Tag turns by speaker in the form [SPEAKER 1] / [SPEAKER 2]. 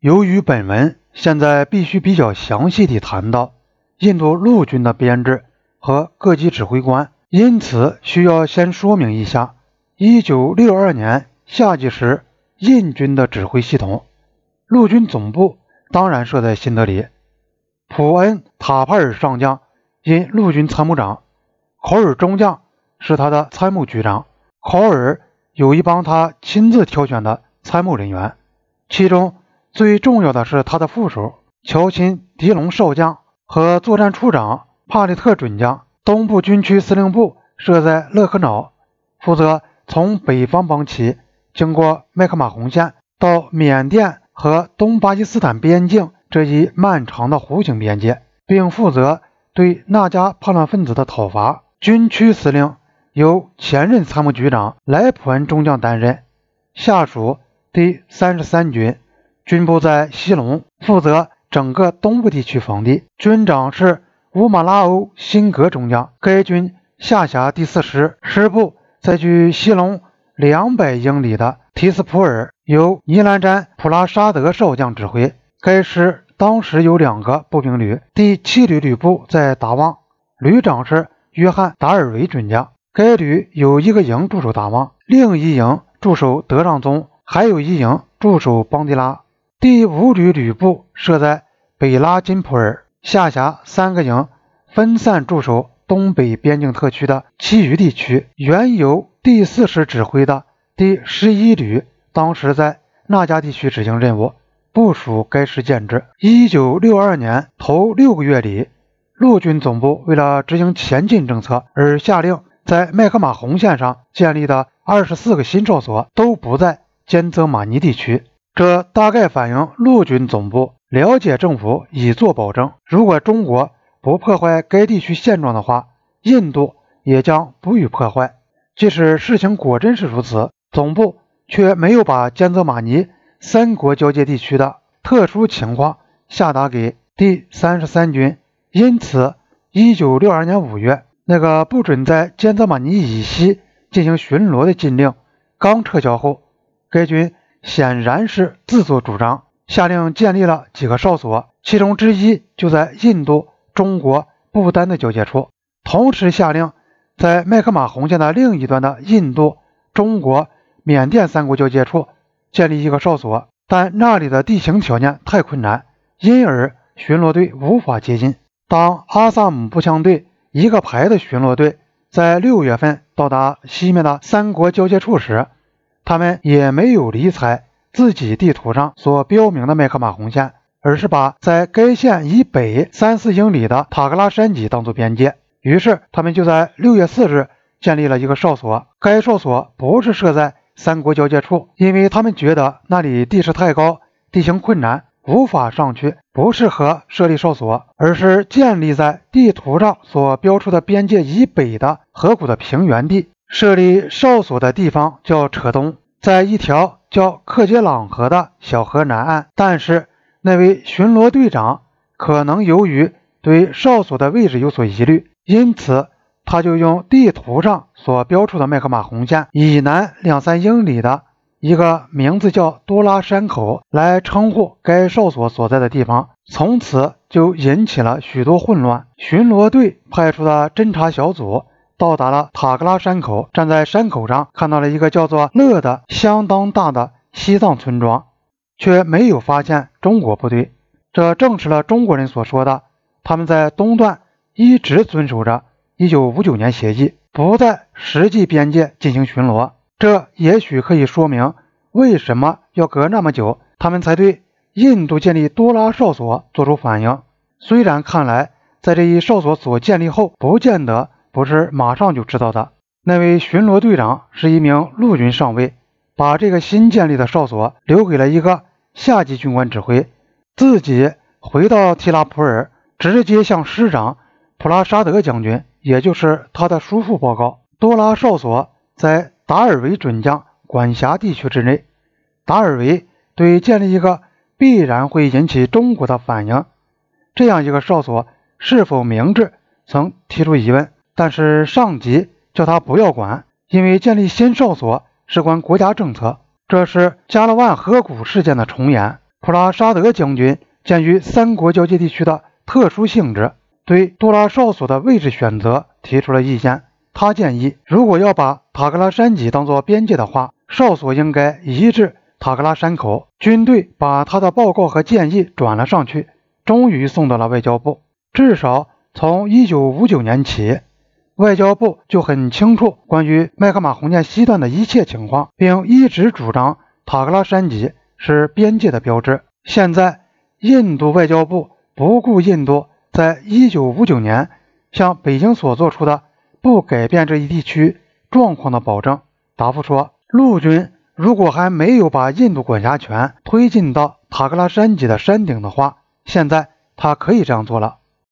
[SPEAKER 1] 由于本文现在必须比较详细地谈到印度陆军的编制和各级指挥官，因此需要先说明一下1962年夏季时印军的指挥系统。陆军总部当然设在新德里，普恩·塔帕尔上将因陆军参谋长，考尔中将是他的参谋局长。考尔有一帮他亲自挑选的参谋人员，其中。最重要的是他的副手乔钦·迪龙少将和作战处长帕里特准将。东部军区司令部设在勒克瑙，负责从北方邦旗经过麦克马洪线到缅甸和东巴基斯坦边境这一漫长的弧形边界，并负责对那加叛乱分子的讨伐。军区司令由前任参谋局长莱普恩中将担任，下属第三十三军。军部在西隆，负责整个东部地区防地。军长是乌马拉欧·辛格中将。该军下辖第四师，师部在距西隆两百英里的提斯普尔，由尼兰詹·普拉沙德少将指挥。该师当时有两个步兵旅，第七旅旅部在达旺，旅长是约翰·达尔维准将。该旅有一个营驻守达旺，另一营驻守德让宗，还有一营驻守邦迪拉。第五旅旅部设在北拉金普尔，下辖三个营，分散驻守东北边境特区的其余地区。原由第四师指挥的第十一旅，当时在那加地区执行任务，部署该师建制。一九六二年头六个月里，陆军总部为了执行前进政策，而下令在麦克马洪线上建立的二十四个新哨所都不在兼泽马尼地区。这大概反映陆军总部了解政府已做保证，如果中国不破坏该地区现状的话，印度也将不予破坏。即使事情果真是如此，总部却没有把兼泽马尼三国交界地区的特殊情况下达给第三十三军，因此，一九六二年五月，那个不准在兼泽马尼以西进行巡逻的禁令刚撤销后，该军。显然是自作主张，下令建立了几个哨所，其中之一就在印度、中国、不丹的交界处。同时下令在麦克马洪线的另一端的印度、中国、缅甸三国交界处建立一个哨所，但那里的地形条件太困难，因而巡逻队无法接近。当阿萨姆步枪队一个排的巡逻队在六月份到达西面的三国交界处时，他们也没有理睬自己地图上所标明的麦克马洪线，而是把在该线以北三四英里的塔格拉山脊当做边界。于是，他们就在六月四日建立了一个哨所。该哨所不是设在三国交界处，因为他们觉得那里地势太高，地形困难，无法上去，不适合设立哨所，而是建立在地图上所标出的边界以北的河谷的平原地。设立哨所的地方叫扯东，在一条叫克杰朗河的小河南岸。但是那位巡逻队长可能由于对哨所的位置有所疑虑，因此他就用地图上所标出的麦克马洪线以南两三英里的一个名字叫多拉山口来称呼该哨所所在的地方。从此就引起了许多混乱。巡逻队派出的侦察小组。到达了塔格拉山口，站在山口上看到了一个叫做“乐”的相当大的西藏村庄，却没有发现中国部队。这证实了中国人所说的，他们在东段一直遵守着1959年协议，不在实际边界进行巡逻。这也许可以说明为什么要隔那么久，他们才对印度建立多拉哨所做出反应。虽然看来，在这一哨所所建立后，不见得。不是马上就知道的。那位巡逻队长是一名陆军上尉，把这个新建立的哨所留给了一个下级军官指挥，自己回到提拉普尔，直接向师长普拉沙德将军，也就是他的叔父报告。多拉哨所在达尔维准将管辖地区之内。达尔维对建立一个必然会引起中国的反应这样一个哨所是否明智，曾提出疑问。但是上级叫他不要管，因为建立新哨所事关国家政策。这是加勒万河谷事件的重演。普拉沙德将军鉴于三国交界地区的特殊性质，对杜拉哨所的位置选择提出了意见。他建议，如果要把塔克拉山脊当做边界的话，哨所应该移至塔克拉山口。军队把他的报告和建议转了上去，终于送到了外交部。至少从1959年起，外交部就很清楚关于麦克马洪线西段的一切情况，并一直主张塔克拉山脊是边界的标志。现在，印度外交部不顾印度在1959年向北京所做出的。不改变这一地区状况的保证。答复说，陆军如果还没有把印度管辖权推进到塔克拉山脊的山顶的话，现在他可以这样做了。